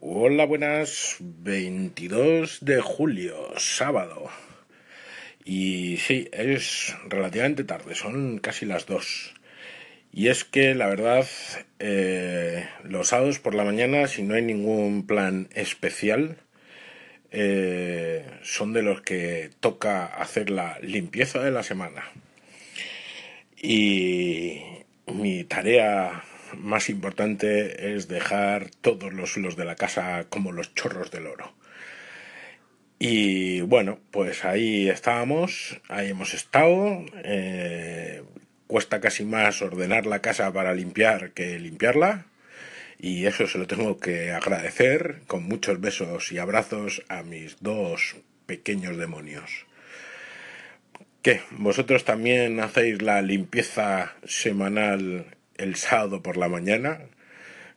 Hola, buenas. 22 de julio, sábado. Y sí, es relativamente tarde, son casi las 2. Y es que la verdad, eh, los sábados por la mañana, si no hay ningún plan especial, eh, son de los que toca hacer la limpieza de la semana. Y mi tarea más importante es dejar todos los suelos de la casa como los chorros del oro. Y bueno, pues ahí estábamos, ahí hemos estado. Eh, cuesta casi más ordenar la casa para limpiar que limpiarla. Y eso se lo tengo que agradecer con muchos besos y abrazos a mis dos pequeños demonios. ¿Qué? ¿Vosotros también hacéis la limpieza semanal el sábado por la mañana,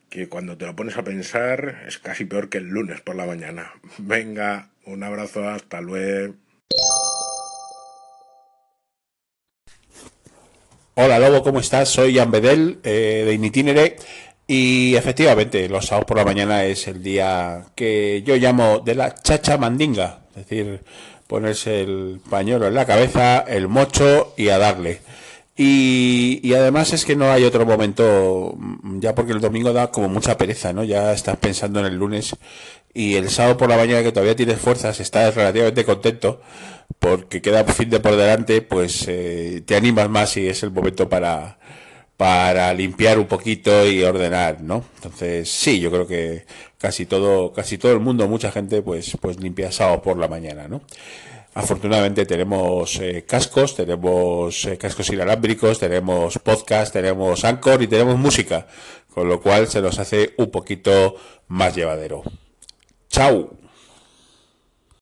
que cuando te lo pones a pensar es casi peor que el lunes por la mañana. Venga, un abrazo, hasta luego. Hola Lobo, ¿cómo estás? Soy Jan Bedel eh, de Initinere y efectivamente los sábados por la mañana es el día que yo llamo de la chacha mandinga, es decir, ponerse el pañuelo en la cabeza, el mocho y a darle. Y, además es que no hay otro momento, mm, ya porque el domingo da como mucha pereza, ¿no? Ya estás pensando en el lunes y el sábado por la mañana que todavía tienes fuerzas, estás relativamente contento porque queda fin de por delante, pues eh, te animas más y es el momento para, para limpiar un poquito y ordenar, ¿no? Entonces, sí, yo creo que casi todo, casi todo el mundo, mucha gente, pues, pues limpia sábado por la mañana, ¿no? Afortunadamente tenemos eh, cascos, tenemos eh, cascos inalámbricos, tenemos podcast, tenemos Anchor y tenemos música, con lo cual se nos hace un poquito más llevadero. ¡Chao!